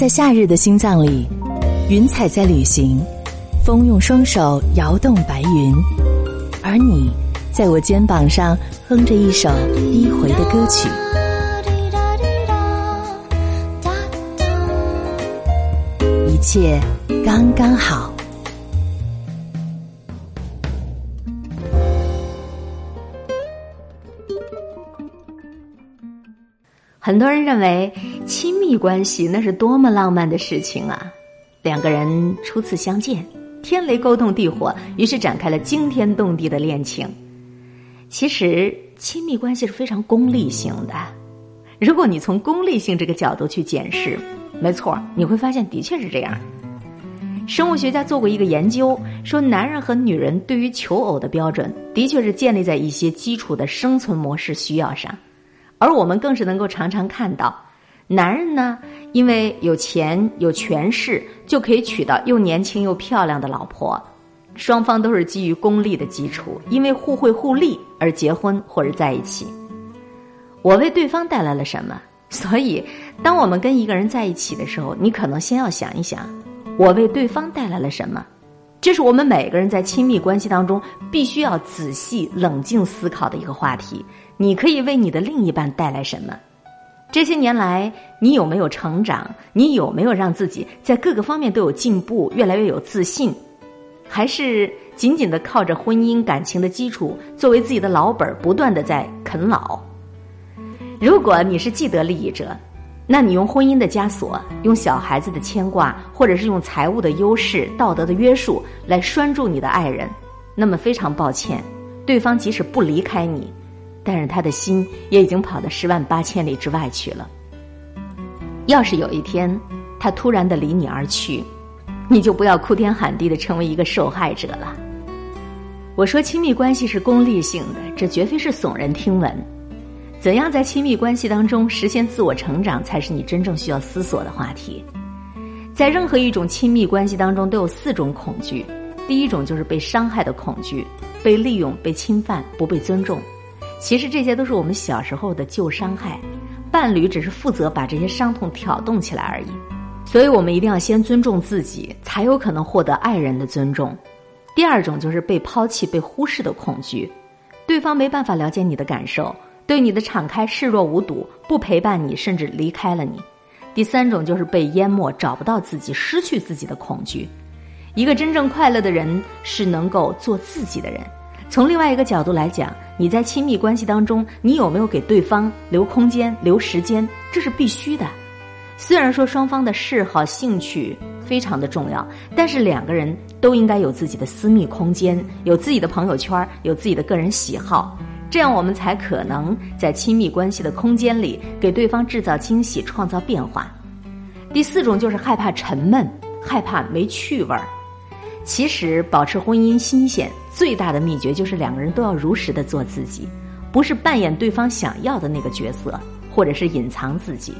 在夏日的心脏里，云彩在旅行，风用双手摇动白云，而你在我肩膀上哼着一首低回的歌曲。一切刚刚好。很多人认为亲密关系那是多么浪漫的事情啊！两个人初次相见，天雷勾动地火，于是展开了惊天动地的恋情。其实，亲密关系是非常功利性的。如果你从功利性这个角度去检视，没错，你会发现的确是这样。生物学家做过一个研究，说男人和女人对于求偶的标准，的确是建立在一些基础的生存模式需要上。而我们更是能够常常看到，男人呢，因为有钱有权势，就可以娶到又年轻又漂亮的老婆。双方都是基于功利的基础，因为互惠互利而结婚或者在一起。我为对方带来了什么？所以，当我们跟一个人在一起的时候，你可能先要想一想，我为对方带来了什么？这是我们每个人在亲密关系当中必须要仔细冷静思考的一个话题。你可以为你的另一半带来什么？这些年来，你有没有成长？你有没有让自己在各个方面都有进步，越来越有自信？还是紧紧的靠着婚姻感情的基础作为自己的老本，不断的在啃老？如果你是既得利益者，那你用婚姻的枷锁，用小孩子的牵挂，或者是用财务的优势、道德的约束来拴住你的爱人，那么非常抱歉，对方即使不离开你。但是他的心也已经跑到十万八千里之外去了。要是有一天他突然的离你而去，你就不要哭天喊地的成为一个受害者了。我说亲密关系是功利性的，这绝非是耸人听闻。怎样在亲密关系当中实现自我成长，才是你真正需要思索的话题。在任何一种亲密关系当中，都有四种恐惧。第一种就是被伤害的恐惧，被利用、被侵犯、不被尊重。其实这些都是我们小时候的旧伤害，伴侣只是负责把这些伤痛挑动起来而已。所以我们一定要先尊重自己，才有可能获得爱人的尊重。第二种就是被抛弃、被忽视的恐惧，对方没办法了解你的感受，对你的敞开视若无睹，不陪伴你，甚至离开了你。第三种就是被淹没、找不到自己、失去自己的恐惧。一个真正快乐的人是能够做自己的人。从另外一个角度来讲，你在亲密关系当中，你有没有给对方留空间、留时间？这是必须的。虽然说双方的嗜好、兴趣非常的重要，但是两个人都应该有自己的私密空间，有自己的朋友圈，有自己的个人喜好，这样我们才可能在亲密关系的空间里给对方制造惊喜、创造变化。第四种就是害怕沉闷，害怕没趣味儿。其实，保持婚姻新鲜最大的秘诀就是两个人都要如实的做自己，不是扮演对方想要的那个角色，或者是隐藏自己。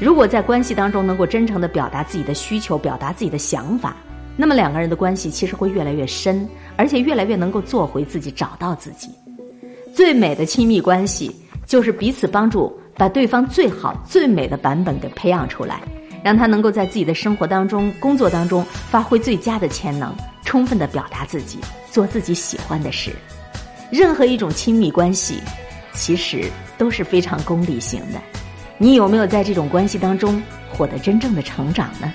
如果在关系当中能够真诚的表达自己的需求，表达自己的想法，那么两个人的关系其实会越来越深，而且越来越能够做回自己，找到自己。最美的亲密关系就是彼此帮助，把对方最好、最美的版本给培养出来。让他能够在自己的生活当中、工作当中发挥最佳的潜能，充分的表达自己，做自己喜欢的事。任何一种亲密关系，其实都是非常功利性的。你有没有在这种关系当中获得真正的成长呢？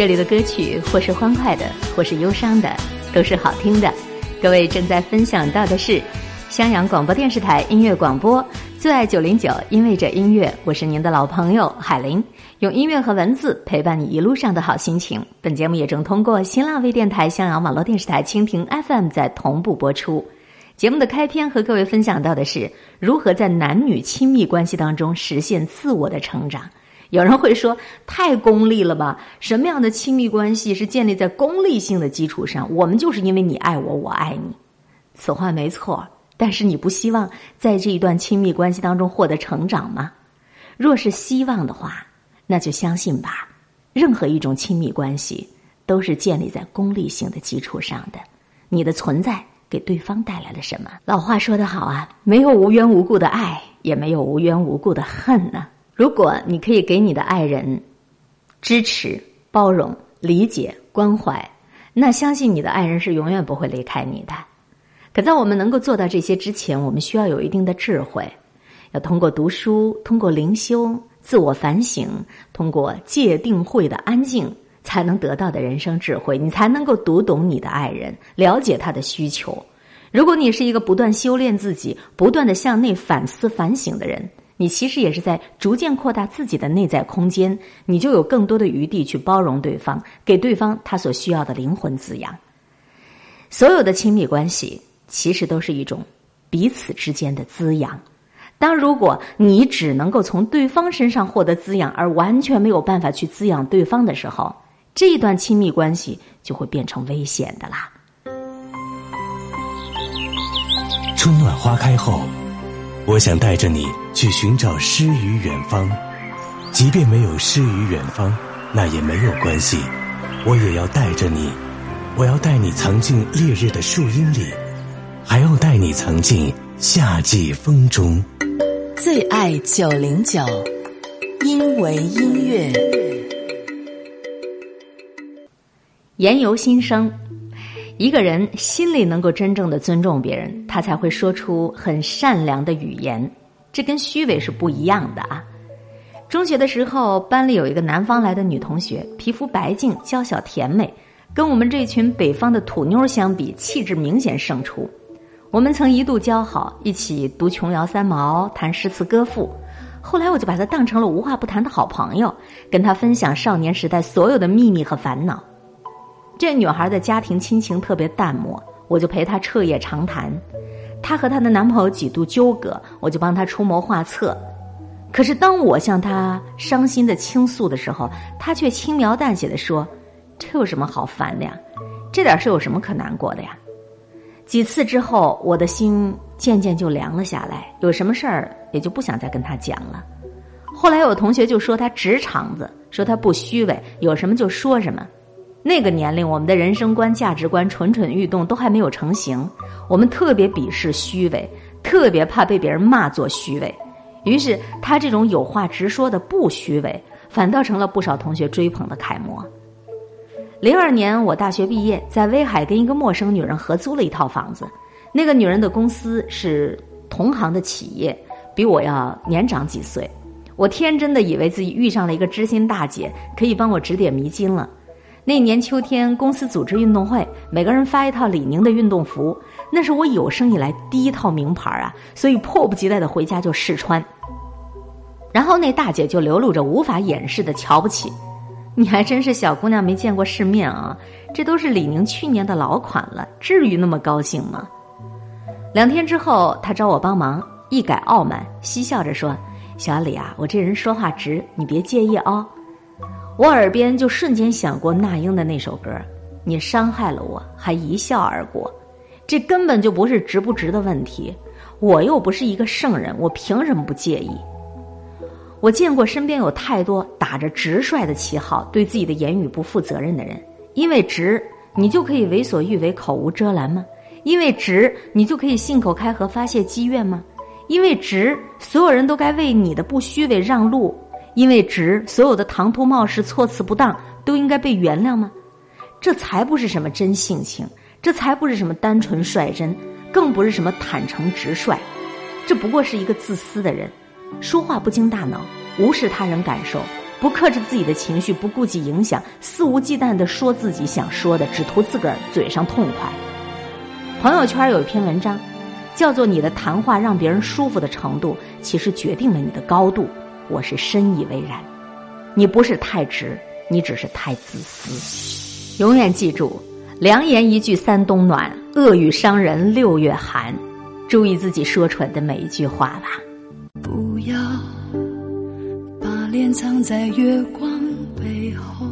这里的歌曲或是欢快的，或是忧伤的，都是好听的。各位正在分享到的是襄阳广播电视台音乐广播，最爱九零九，因为这音乐，我是您的老朋友海林，用音乐和文字陪伴你一路上的好心情。本节目也正通过新浪微电台、襄阳网络电视台、蜻蜓 FM 在同步播出。节目的开篇和各位分享到的是如何在男女亲密关系当中实现自我的成长。有人会说太功利了吧？什么样的亲密关系是建立在功利性的基础上？我们就是因为你爱我，我爱你。此话没错，但是你不希望在这一段亲密关系当中获得成长吗？若是希望的话，那就相信吧。任何一种亲密关系都是建立在功利性的基础上的。你的存在给对方带来了什么？老话说得好啊，没有无缘无故的爱，也没有无缘无故的恨呢、如果你可以给你的爱人支持、包容、理解、关怀，那相信你的爱人是永远不会离开你的。可在我们能够做到这些之前，我们需要有一定的智慧，要通过读书、通过灵修、自我反省，通过戒定慧的安静，才能得到的人生智慧，你才能够读懂你的爱人，了解他的需求。如果你是一个不断修炼自己、不断的向内反思反省的人，你其实也是在逐渐扩大自己的内在空间，你就有更多的余地去包容对方，给对方他所需要的灵魂滋养。所有的亲密关系其实都是一种彼此之间的滋养。当如果你只能够从对方身上获得滋养，而完全没有办法去滋养对方的时候，这一段亲密关系就会变成危险的啦。春暖花开后，我想带着你去寻找诗与远方。即便没有诗与远方，那也没有关系，我也要带着你。我要带你藏进烈日的树荫里，还要带你藏进夏季风中。最爱九零九，因为音乐。言由心生，一个人心里能够真正的尊重别人，他才会说出很善良的语言。这跟虚伪是不一样的啊。中学的时候，班里有一个南方来的女同学，皮肤白净、娇小甜美，跟我们这群北方的土妞相比，气质明显胜出。我们曾一度交好，一起读琼瑶三毛，谈诗词歌赋。后来我就把她当成了无话不谈的好朋友，跟她分享少年时代所有的秘密和烦恼。这女孩的家庭亲情特别淡漠，我就陪她彻夜长谈。她和她的男朋友几度纠葛，我就帮她出谋划策。可是当我向她伤心的倾诉的时候，她却轻描淡写的说：“这有什么好烦的呀？这点事有什么可难过的呀？”几次之后，我的心渐渐就凉了下来，有什么事儿也就不想再跟她讲了。后来有同学就说她直肠子，说她不虚伪，有什么就说什么。那个年龄，我们的人生观、价值观蠢蠢欲动，都还没有成型。我们特别鄙视虚伪，特别怕被别人骂作虚伪。于是，他这种有话直说的不虚伪，反倒成了不少同学追捧的楷模。零二年，我大学毕业，在威海跟一个陌生女人合租了一套房子。那个女人的公司是同行的企业，比我要年长几岁。我天真的以为自己遇上了一个知心大姐，可以帮我指点迷津了。那年秋天，公司组织运动会，每个人发一套李宁的运动服，那是我有生以来第一套名牌啊，所以迫不及待的回家就试穿。然后那大姐就流露着无法掩饰的瞧不起：“你还真是小姑娘没见过世面啊，这都是李宁去年的老款了，至于那么高兴吗？”两天之后，她找我帮忙，一改傲慢，嬉笑着说：“小李啊，我这人说话直，你别介意哦。”我耳边就瞬间想过那英的那首歌，你伤害了我，还一笑而过，这根本就不是值不值的问题。我又不是一个圣人，我凭什么不介意？我见过身边有太多打着直率的旗号，对自己的言语不负责任的人。因为直，你就可以为所欲为、口无遮拦吗？因为直，你就可以信口开河、发泄积怨吗？因为直，所有人都该为你的不虚伪让路？因为直，所有的唐突冒失、措辞不当都应该被原谅吗？这才不是什么真性情，这才不是什么单纯率真，更不是什么坦诚直率，这不过是一个自私的人，说话不经大脑，无视他人感受，不克制自己的情绪，不顾及影响，肆无忌惮的说自己想说的，只图自个儿嘴上痛快。朋友圈有一篇文章，叫做“你的谈话让别人舒服的程度，其实决定了你的高度”。我是深以为然，你不是太直，你只是太自私。永远记住，良言一句三冬暖，恶语伤人六月寒。注意自己说出来的每一句话吧。不要把脸藏在月光背后，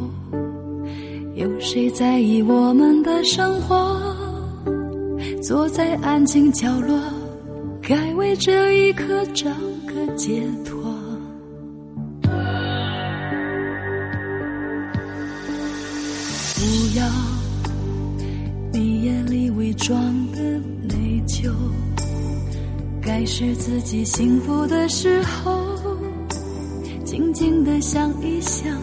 有谁在意我们的生活？坐在安静角落，该为这一刻找个解脱。装的内疚，该是自己幸福的时候，静静的想一想，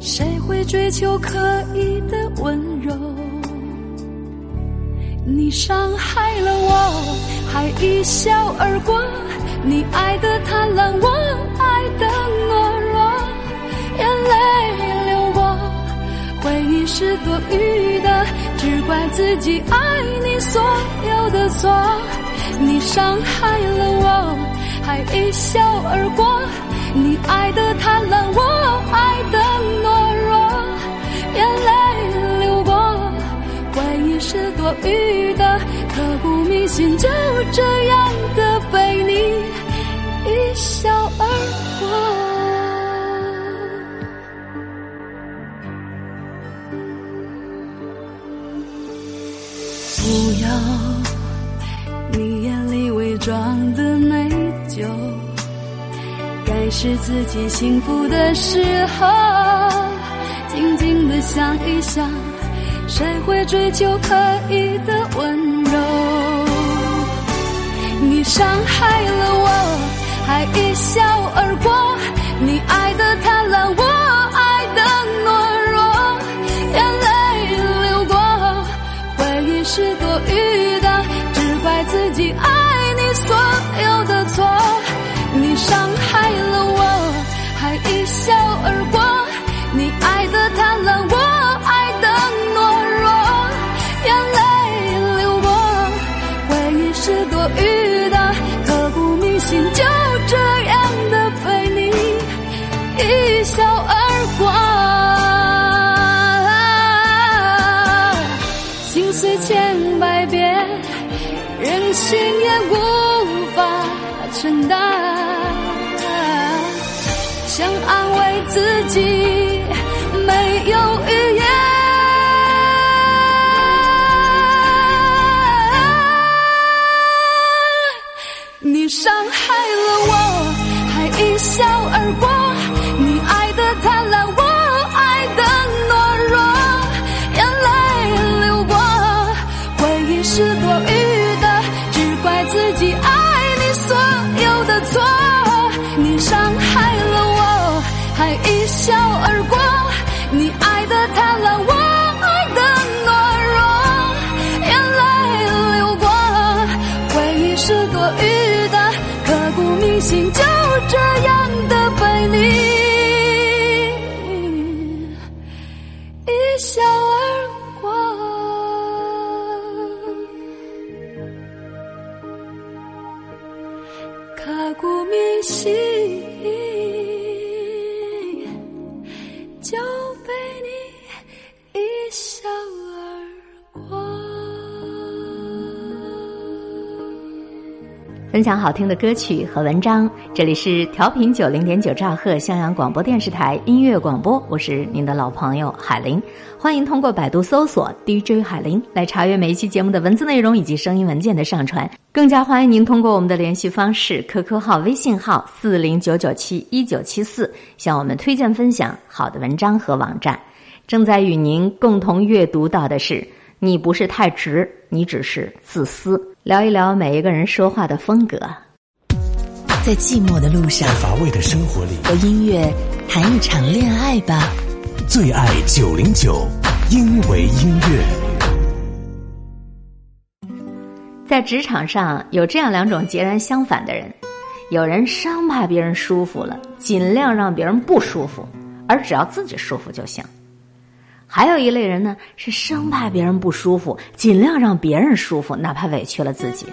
谁会追求刻意的温柔？你伤害了我，还一笑而过，你爱的贪婪，我爱的懦弱，眼泪流过。回忆是多余的，只怪自己爱你所有的错。你伤害了我，还一笑而过。你爱的贪婪，我爱的懦弱。眼泪流过，回忆是多余的，刻骨铭心，就这样的被你一笑自己幸福的时候，静静的想一想，谁会追求刻意的温柔？你伤害了我，还一笑而过，你爱分享好听的歌曲和文章，这里是调频九零点九兆赫襄阳广播电视台音乐广播，我是您的老朋友海林，欢迎通过百度搜索 DJ 海林来查阅每一期节目的文字内容以及声音文件的上传，更加欢迎您通过我们的联系方式 QQ 号、微信号四零九九七一九七四向我们推荐分享好的文章和网站。正在与您共同阅读到的是。你不是太直，你只是自私。聊一聊每一个人说话的风格。在寂寞的路上在，乏味的生活里，和音乐谈一场恋爱吧。最爱九零九，因为音乐。在职场上有这样两种截然相反的人：有人生怕别人舒服了，尽量让别人不舒服，而只要自己舒服就行；还有一类人呢，是生怕别人不舒服，尽量让别人舒服，哪怕委屈了自己。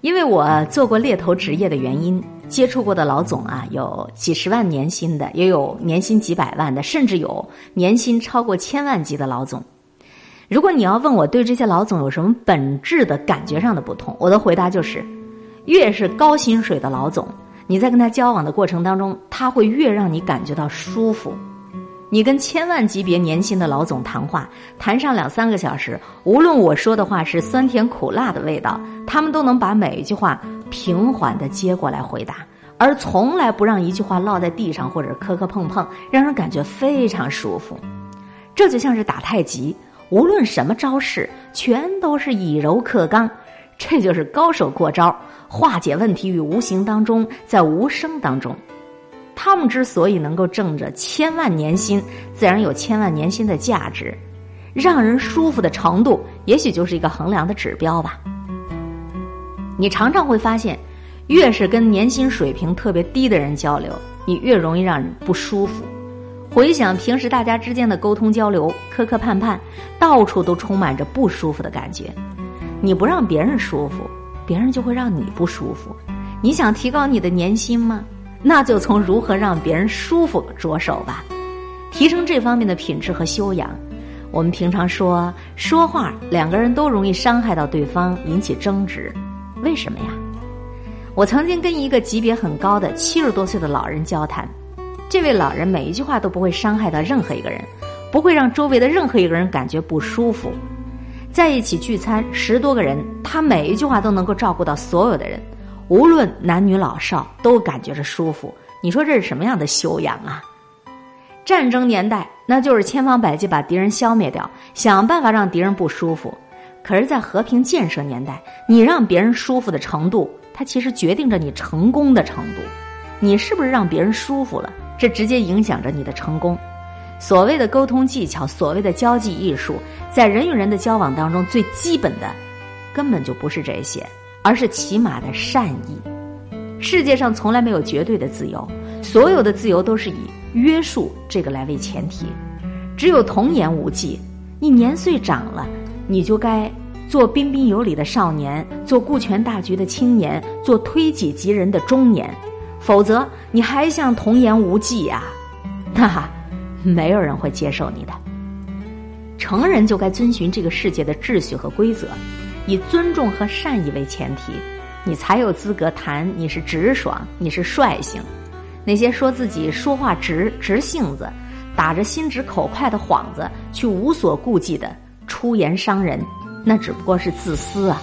因为我做过猎头职业的原因，接触过的老总啊，有几十万年薪的，也有年薪几百万的，甚至有年薪超过千万级的老总。如果你要问我对这些老总有什么本质的感觉上的不同，我的回答就是：越是高薪水的老总，你在跟他交往的过程当中，他会越让你感觉到舒服。你跟千万级别年薪的老总谈话，谈上两三个小时，无论我说的话是酸甜苦辣的味道，他们都能把每一句话平缓的接过来回答，而从来不让一句话落在地上或者磕磕碰碰，让人感觉非常舒服。这就像是打太极，无论什么招式，全都是以柔克刚，这就是高手过招，化解问题于无形当中，在无声当中。他们之所以能够挣着千万年薪，自然有千万年薪的价值，让人舒服的程度，也许就是一个衡量的指标吧。你常常会发现，越是跟年薪水平特别低的人交流，你越容易让人不舒服。回想平时大家之间的沟通交流，磕磕绊绊，到处都充满着不舒服的感觉。你不让别人舒服，别人就会让你不舒服。你想提高你的年薪吗？那就从如何让别人舒服着手吧，提升这方面的品质和修养。我们平常说说话，两个人都容易伤害到对方，引起争执，为什么呀？我曾经跟一个级别很高的七十多岁的老人交谈，这位老人每一句话都不会伤害到任何一个人，不会让周围的任何一个人感觉不舒服。在一起聚餐，十多个人，他每一句话都能够照顾到所有的人。无论男女老少都感觉着舒服，你说这是什么样的修养啊？战争年代，那就是千方百计把敌人消灭掉，想办法让敌人不舒服。可是，在和平建设年代，你让别人舒服的程度，它其实决定着你成功的程度。你是不是让别人舒服了，这直接影响着你的成功。所谓的沟通技巧，所谓的交际艺术，在人与人的交往当中，最基本的，根本就不是这些。而是起码的善意。世界上从来没有绝对的自由，所有的自由都是以约束这个来为前提。只有童言无忌，你年岁长了，你就该做彬彬有礼的少年，做顾全大局的青年，做推己及人的中年。否则，你还像童言无忌呀，那没有人会接受你的。成人就该遵循这个世界的秩序和规则。以尊重和善意为前提，你才有资格谈你是直爽，你是率性。那些说自己说话直、直性子、打着心直口快的幌子，去无所顾忌的出言伤人，那只不过是自私啊！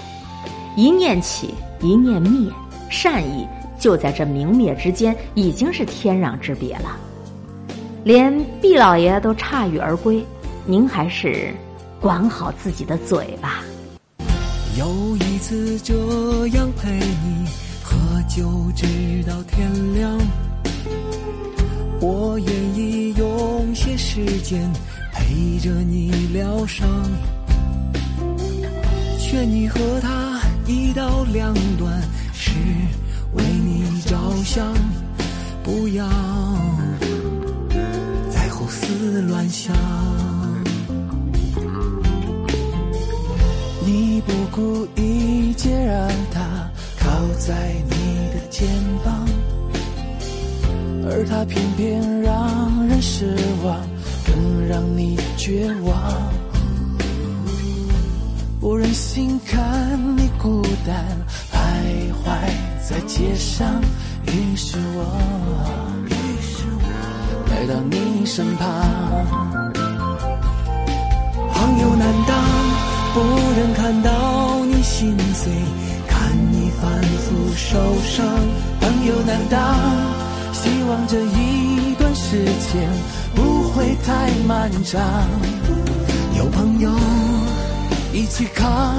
一念起，一念灭，善意就在这明灭之间，已经是天壤之别了。连毕老爷都铩羽而归，您还是管好自己的嘴吧。有一次这样陪你喝酒直到天亮，我愿意用些时间陪着你疗伤，劝你和他一刀两断，是为你着想，不要再胡思乱想。不顾一切让他靠在你的肩膀，而他偏偏让人失望，更让你绝望。不忍心看你孤单徘徊在街上，于是我，于是我来到你身旁。朋友，难道不忍看到你心碎，看你反复受伤？朋友，难当希望这一段时间不会太漫长？有朋友一起扛，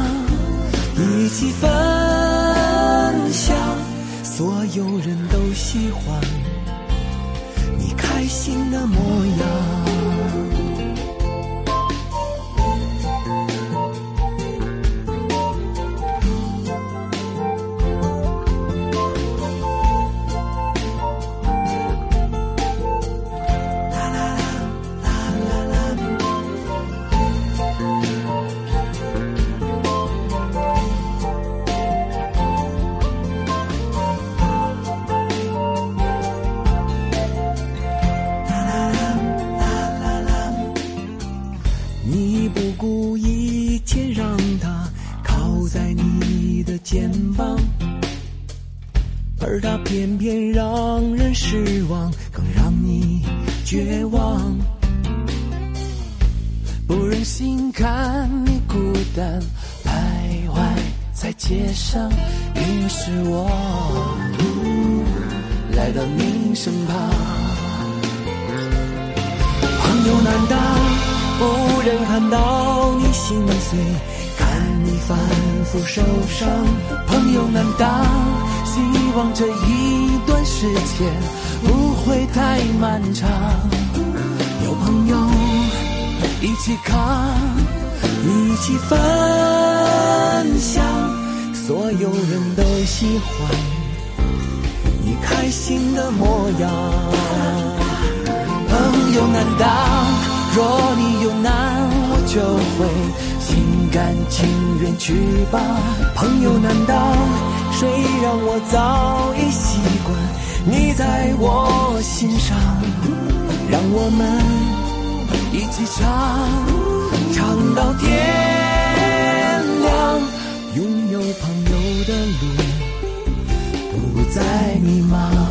一起分享，所有人都喜欢你开心的模样。人看到你心碎，看你反复受伤？朋友，难当希望这一段时间不会太漫长？有朋友一起扛，一起分享，所有人都喜欢你开心的模样。朋友，难当若你有难我就会心甘情愿去帮朋友难当谁让我早已习惯？你在我心上让我们一起唱唱到天亮。拥有朋友的路不再迷茫。